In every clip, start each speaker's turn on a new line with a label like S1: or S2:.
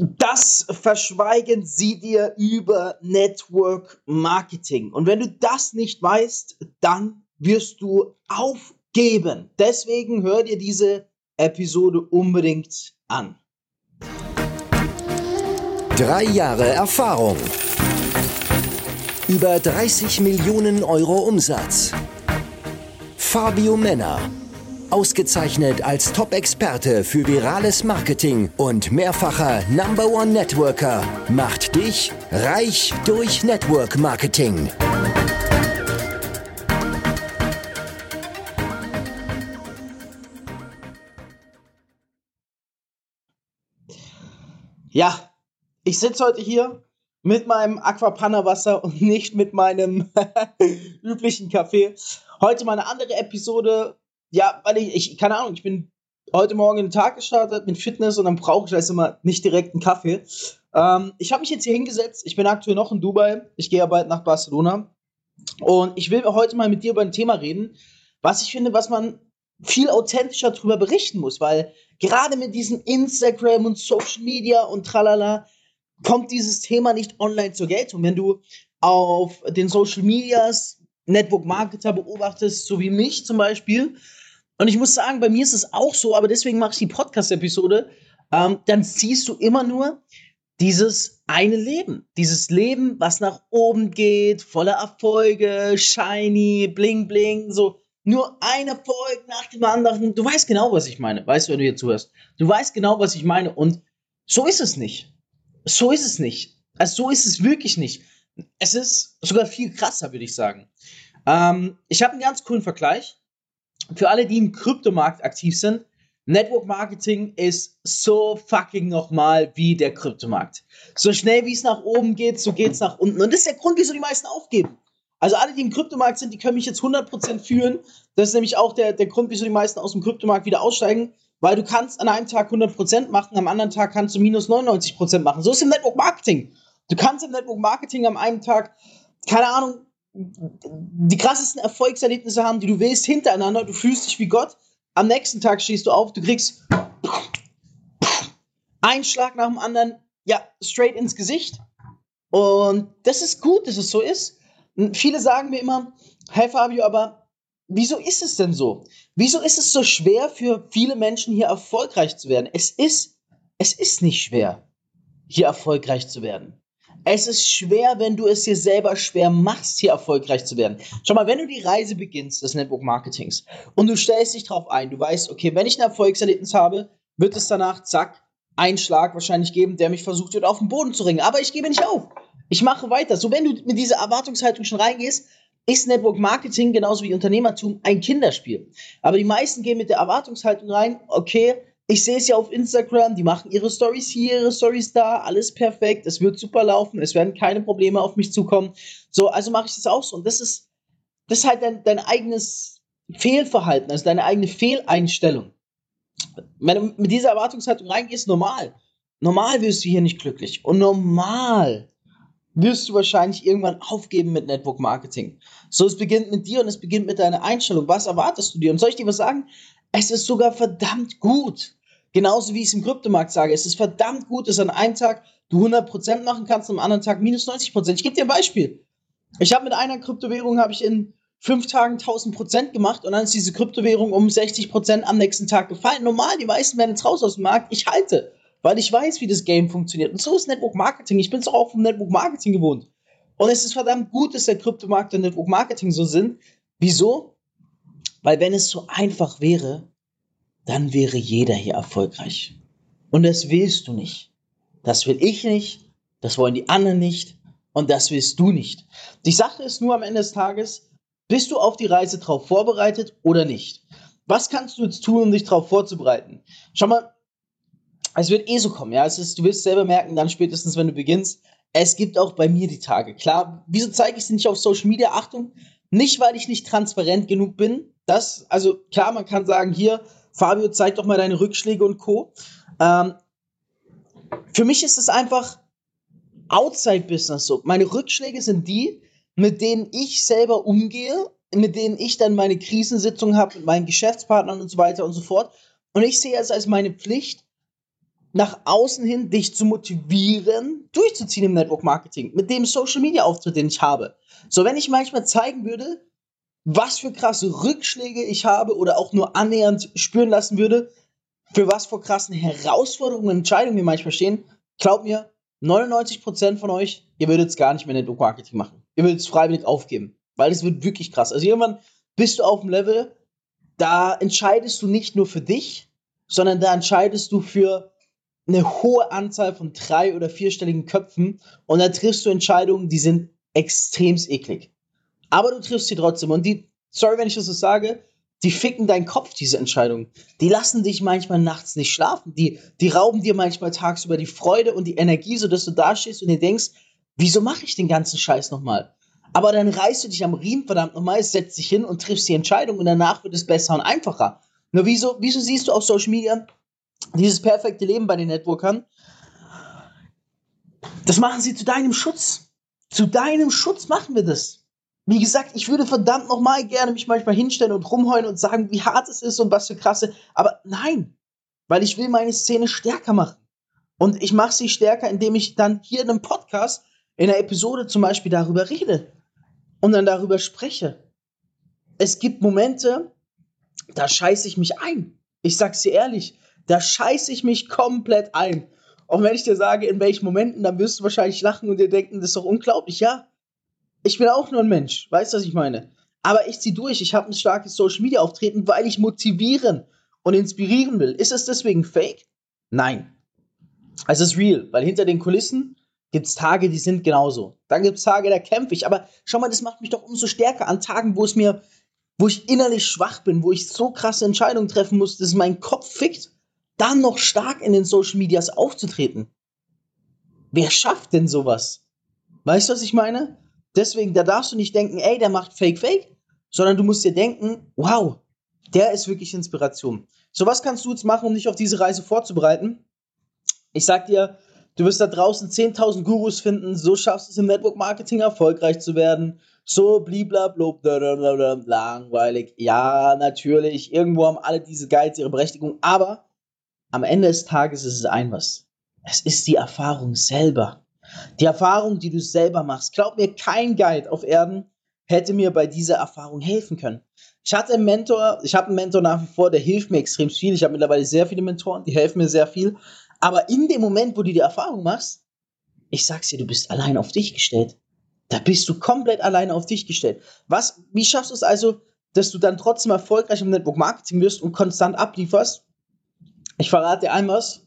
S1: Das verschweigen sie dir über Network Marketing. Und wenn du das nicht weißt, dann wirst du aufgeben. Deswegen hör dir diese Episode unbedingt an.
S2: Drei Jahre Erfahrung. Über 30 Millionen Euro Umsatz. Fabio Männer Ausgezeichnet als Top-Experte für virales Marketing und mehrfacher Number One Networker macht dich reich durch Network Marketing.
S1: Ja, ich sitze heute hier mit meinem Aquapanna Wasser und nicht mit meinem üblichen Kaffee. Heute mal eine andere Episode ja, weil ich, ich, keine Ahnung, ich bin heute Morgen in den Tag gestartet mit Fitness und dann brauche ich also immer nicht direkt einen Kaffee. Ähm, ich habe mich jetzt hier hingesetzt. Ich bin aktuell noch in Dubai. Ich gehe ja bald nach Barcelona. Und ich will heute mal mit dir über ein Thema reden, was ich finde, was man viel authentischer darüber berichten muss, weil gerade mit diesem Instagram und Social Media und tralala kommt dieses Thema nicht online zur Geltung. Wenn du auf den Social Medias Network Marketer beobachtest, so wie mich zum Beispiel, und ich muss sagen, bei mir ist es auch so, aber deswegen mache ich die Podcast-Episode. Ähm, dann siehst du immer nur dieses eine Leben. Dieses Leben, was nach oben geht, voller Erfolge, shiny, bling, bling, so. Nur ein Erfolg nach dem anderen. Du weißt genau, was ich meine. Weißt du, wenn du hier zuhörst. Du weißt genau, was ich meine. Und so ist es nicht. So ist es nicht. Also so ist es wirklich nicht. Es ist sogar viel krasser, würde ich sagen. Ähm, ich habe einen ganz coolen Vergleich für alle, die im Kryptomarkt aktiv sind, Network Marketing ist so fucking nochmal wie der Kryptomarkt. So schnell wie es nach oben geht, so geht es nach unten. Und das ist der Grund, wieso die meisten aufgeben. Also alle, die im Kryptomarkt sind, die können mich jetzt 100% fühlen. Das ist nämlich auch der, der Grund, wieso die meisten aus dem Kryptomarkt wieder aussteigen. Weil du kannst an einem Tag 100% machen, am anderen Tag kannst du minus 99% machen. So ist im Network Marketing. Du kannst im Network Marketing am einen Tag, keine Ahnung, die krassesten Erfolgserlebnisse haben, die du willst, hintereinander. Du fühlst dich wie Gott. Am nächsten Tag stehst du auf, du kriegst einen Schlag nach dem anderen, ja, straight ins Gesicht. Und das ist gut, dass es so ist. Und viele sagen mir immer, hey Fabio, aber wieso ist es denn so? Wieso ist es so schwer für viele Menschen hier erfolgreich zu werden? Es ist, es ist nicht schwer, hier erfolgreich zu werden. Es ist schwer, wenn du es dir selber schwer machst, hier erfolgreich zu werden. Schau mal, wenn du die Reise beginnst des Network Marketings und du stellst dich darauf ein, du weißt, okay, wenn ich ein Erfolgserlebnis habe, wird es danach, zack, einen Schlag wahrscheinlich geben, der mich versucht wird, auf den Boden zu ringen. Aber ich gebe nicht auf. Ich mache weiter. So, wenn du mit dieser Erwartungshaltung schon reingehst, ist Network Marketing genauso wie Unternehmertum ein Kinderspiel. Aber die meisten gehen mit der Erwartungshaltung rein, okay, ich sehe es ja auf Instagram, die machen ihre Stories hier, ihre Stories da, alles perfekt, es wird super laufen, es werden keine Probleme auf mich zukommen. So, also mache ich das auch so. Und das ist, das ist halt dein, dein eigenes Fehlverhalten, also deine eigene Fehleinstellung. Wenn du mit dieser Erwartungshaltung reingehst, normal. Normal wirst du hier nicht glücklich. Und normal wirst du wahrscheinlich irgendwann aufgeben mit Network Marketing. So, es beginnt mit dir und es beginnt mit deiner Einstellung. Was erwartest du dir? Und soll ich dir was sagen? Es ist sogar verdammt gut. Genauso wie ich es im Kryptomarkt sage, es ist verdammt gut, dass an einem Tag du 100% machen kannst und am anderen Tag minus 90%. Ich gebe dir ein Beispiel. Ich habe mit einer Kryptowährung habe ich in fünf Tagen 1000% gemacht und dann ist diese Kryptowährung um 60% am nächsten Tag gefallen. Normal, die meisten werden jetzt raus aus dem Markt. Ich halte, weil ich weiß, wie das Game funktioniert. Und so ist Network Marketing. Ich bin es auch vom Network Marketing gewohnt. Und es ist verdammt gut, dass der Kryptomarkt und Network Marketing so sind. Wieso? Weil wenn es so einfach wäre, dann wäre jeder hier erfolgreich. Und das willst du nicht. Das will ich nicht, das wollen die anderen nicht und das willst du nicht. Die Sache ist nur am Ende des Tages, bist du auf die Reise drauf vorbereitet oder nicht? Was kannst du jetzt tun, um dich darauf vorzubereiten? Schau mal, es wird eh so kommen, ja. Es ist, du wirst selber merken, dann spätestens, wenn du beginnst, es gibt auch bei mir die Tage. Klar, wieso zeige ich es nicht auf Social Media? Achtung, nicht, weil ich nicht transparent genug bin. Das, also klar, man kann sagen, hier, Fabio, zeig doch mal deine Rückschläge und Co. Ähm, für mich ist es einfach Outside-Business so. Meine Rückschläge sind die, mit denen ich selber umgehe, mit denen ich dann meine Krisensitzungen habe mit meinen Geschäftspartnern und so weiter und so fort. Und ich sehe es als meine Pflicht, nach außen hin dich zu motivieren, durchzuziehen im Network Marketing, mit dem Social Media Auftritt, den ich habe. So, wenn ich manchmal zeigen würde, was für krasse Rückschläge ich habe oder auch nur annähernd spüren lassen würde, für was vor krassen Herausforderungen und Entscheidungen wir manchmal stehen, glaubt mir, 99% von euch, ihr würdet es gar nicht mehr Network Marketing machen. Ihr würdet es freiwillig aufgeben, weil es wird wirklich krass. Also irgendwann bist du auf dem Level, da entscheidest du nicht nur für dich, sondern da entscheidest du für eine hohe Anzahl von drei- oder vierstelligen Köpfen und da triffst du Entscheidungen, die sind extremst eklig. Aber du triffst sie trotzdem und die, sorry, wenn ich das so sage, die ficken deinen Kopf, diese Entscheidungen. Die lassen dich manchmal nachts nicht schlafen. Die, die rauben dir manchmal tagsüber die Freude und die Energie, sodass du da stehst und dir denkst, wieso mache ich den ganzen Scheiß nochmal? Aber dann reißt du dich am Riemen, verdammt nochmal, setzt dich hin und triffst die Entscheidung und danach wird es besser und einfacher. Nur wieso, wieso siehst du auf Social Media dieses perfekte Leben bei den Networkern? Das machen sie zu deinem Schutz. Zu deinem Schutz machen wir das. Wie gesagt, ich würde verdammt nochmal gerne mich manchmal hinstellen und rumheulen und sagen, wie hart es ist und was für krasse. Aber nein, weil ich will meine Szene stärker machen. Und ich mache sie stärker, indem ich dann hier in einem Podcast, in einer Episode zum Beispiel darüber rede und dann darüber spreche. Es gibt Momente, da scheiße ich mich ein. Ich sag's dir ehrlich, da scheiße ich mich komplett ein. Und wenn ich dir sage, in welchen Momenten, dann wirst du wahrscheinlich lachen und dir denken, das ist doch unglaublich. Ja, ich bin auch nur ein Mensch. Weißt du, was ich meine? Aber ich zieh durch. Ich habe ein starkes Social Media Auftreten, weil ich motivieren und inspirieren will. Ist es deswegen fake? Nein. Es ist real, weil hinter den Kulissen gibt es Tage, die sind genauso. Dann gibt es Tage, da kämpfe ich. Aber schau mal, das macht mich doch umso stärker an Tagen, wo es mir, wo ich innerlich schwach bin, wo ich so krasse Entscheidungen treffen muss, dass mein Kopf fickt, dann noch stark in den Social Medias aufzutreten. Wer schafft denn sowas? Weißt du, was ich meine? Deswegen, da darfst du nicht denken, ey, der macht Fake Fake, sondern du musst dir denken, wow, der ist wirklich Inspiration. So, was kannst du jetzt machen, um dich auf diese Reise vorzubereiten? Ich sag dir, du wirst da draußen 10.000 Gurus finden, so schaffst du es im Network Marketing erfolgreich zu werden. So bliblablub, langweilig. Ja, natürlich, irgendwo haben alle diese Guides ihre Berechtigung, aber am Ende des Tages ist es ein was. Es ist die Erfahrung selber. Die Erfahrung, die du selber machst. Glaub mir, kein Guide auf Erden hätte mir bei dieser Erfahrung helfen können. Ich hatte einen Mentor, ich habe einen Mentor nach wie vor, der hilft mir extrem viel. Ich habe mittlerweile sehr viele Mentoren, die helfen mir sehr viel. Aber in dem Moment, wo du die Erfahrung machst, ich sag's dir, du bist allein auf dich gestellt. Da bist du komplett allein auf dich gestellt. Was, wie schaffst du es also, dass du dann trotzdem erfolgreich im Network Marketing wirst und konstant ablieferst? Ich verrate dir einmal was,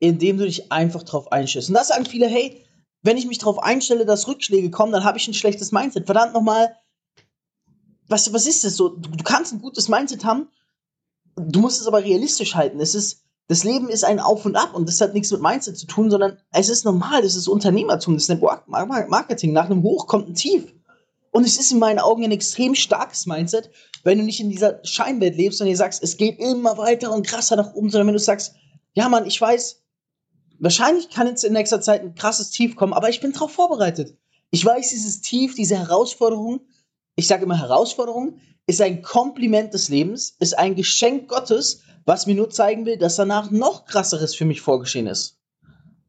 S1: indem du dich einfach drauf einstellst. Und das sagen viele, hey, wenn ich mich darauf einstelle, dass Rückschläge kommen, dann habe ich ein schlechtes Mindset. Verdammt nochmal, was, was ist das so? Du, du, kannst ein gutes Mindset haben, du musst es aber realistisch halten. Es ist, das Leben ist ein Auf und Ab und das hat nichts mit Mindset zu tun, sondern es ist normal, das ist Unternehmertum, das ist Network Marketing. Nach einem Hoch kommt ein Tief. Und es ist in meinen Augen ein extrem starkes Mindset, wenn du nicht in dieser Scheinwelt lebst und dir sagst, es geht immer weiter und krasser nach oben, sondern wenn du sagst, ja Mann, ich weiß, Wahrscheinlich kann jetzt in nächster Zeit ein krasses Tief kommen, aber ich bin darauf vorbereitet. Ich weiß, dieses Tief, diese Herausforderung, ich sage immer Herausforderung, ist ein Kompliment des Lebens, ist ein Geschenk Gottes, was mir nur zeigen will, dass danach noch krasseres für mich vorgeschehen ist.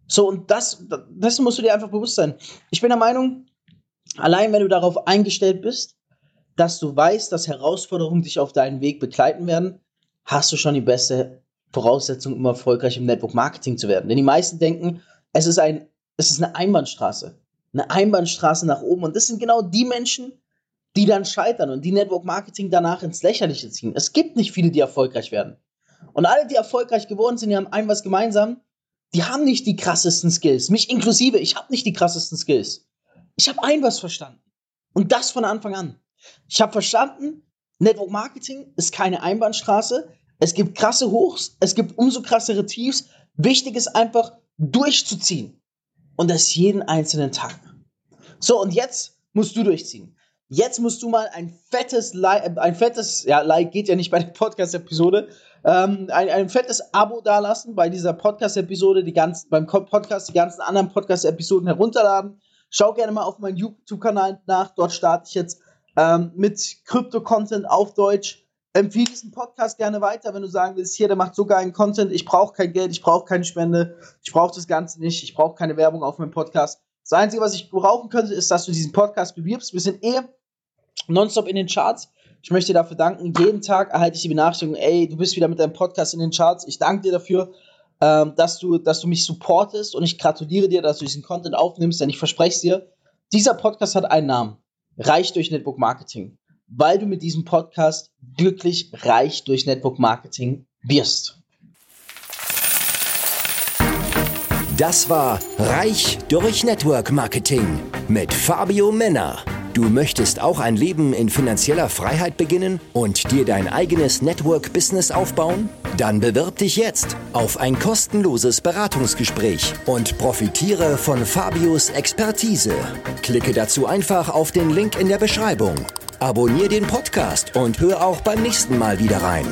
S1: So, und das, das musst du dir einfach bewusst sein. Ich bin der Meinung, allein wenn du darauf eingestellt bist, dass du weißt, dass Herausforderungen dich auf deinen Weg begleiten werden, hast du schon die beste Voraussetzung, um erfolgreich im Network Marketing zu werden. Denn die meisten denken, es ist, ein, es ist eine Einbahnstraße. Eine Einbahnstraße nach oben. Und das sind genau die Menschen, die dann scheitern und die Network Marketing danach ins Lächerliche ziehen. Es gibt nicht viele, die erfolgreich werden. Und alle, die erfolgreich geworden sind, die haben ein was gemeinsam. Die haben nicht die krassesten Skills. Mich inklusive, ich habe nicht die krassesten Skills. Ich habe ein was verstanden. Und das von Anfang an. Ich habe verstanden, Network Marketing ist keine Einbahnstraße. Es gibt krasse Hochs, es gibt umso krassere Tiefs. Wichtig ist einfach durchzuziehen. Und das jeden einzelnen Tag. So, und jetzt musst du durchziehen. Jetzt musst du mal ein fettes Like, ein fettes, ja, Like geht ja nicht bei der Podcast-Episode, ähm, ein, ein fettes Abo dalassen bei dieser Podcast-Episode, die ganzen, beim Podcast die ganzen anderen Podcast-Episoden herunterladen. Schau gerne mal auf meinen YouTube-Kanal nach, dort starte ich jetzt ähm, mit Krypto-Content auf Deutsch Empfehle diesen Podcast gerne weiter, wenn du sagen willst, hier, der macht so geilen Content, ich brauche kein Geld, ich brauche keine Spende, ich brauche das Ganze nicht, ich brauche keine Werbung auf meinem Podcast. Das Einzige, was ich brauchen könnte, ist, dass du diesen Podcast bewirbst. Wir sind eh nonstop in den Charts. Ich möchte dir dafür danken. Jeden Tag erhalte ich die Benachrichtigung, ey, du bist wieder mit deinem Podcast in den Charts. Ich danke dir dafür, ähm, dass, du, dass du mich supportest und ich gratuliere dir, dass du diesen Content aufnimmst, denn ich verspreche es dir, dieser Podcast hat einen Namen. Reich durch Network Marketing. Weil du mit diesem Podcast wirklich reich durch Network Marketing wirst.
S2: Das war Reich durch Network Marketing mit Fabio Männer. Du möchtest auch ein Leben in finanzieller Freiheit beginnen und dir dein eigenes Network-Business aufbauen? Dann bewirb dich jetzt auf ein kostenloses Beratungsgespräch und profitiere von Fabios Expertise. Klicke dazu einfach auf den Link in der Beschreibung. Abonnier den Podcast und hör auch beim nächsten Mal wieder rein.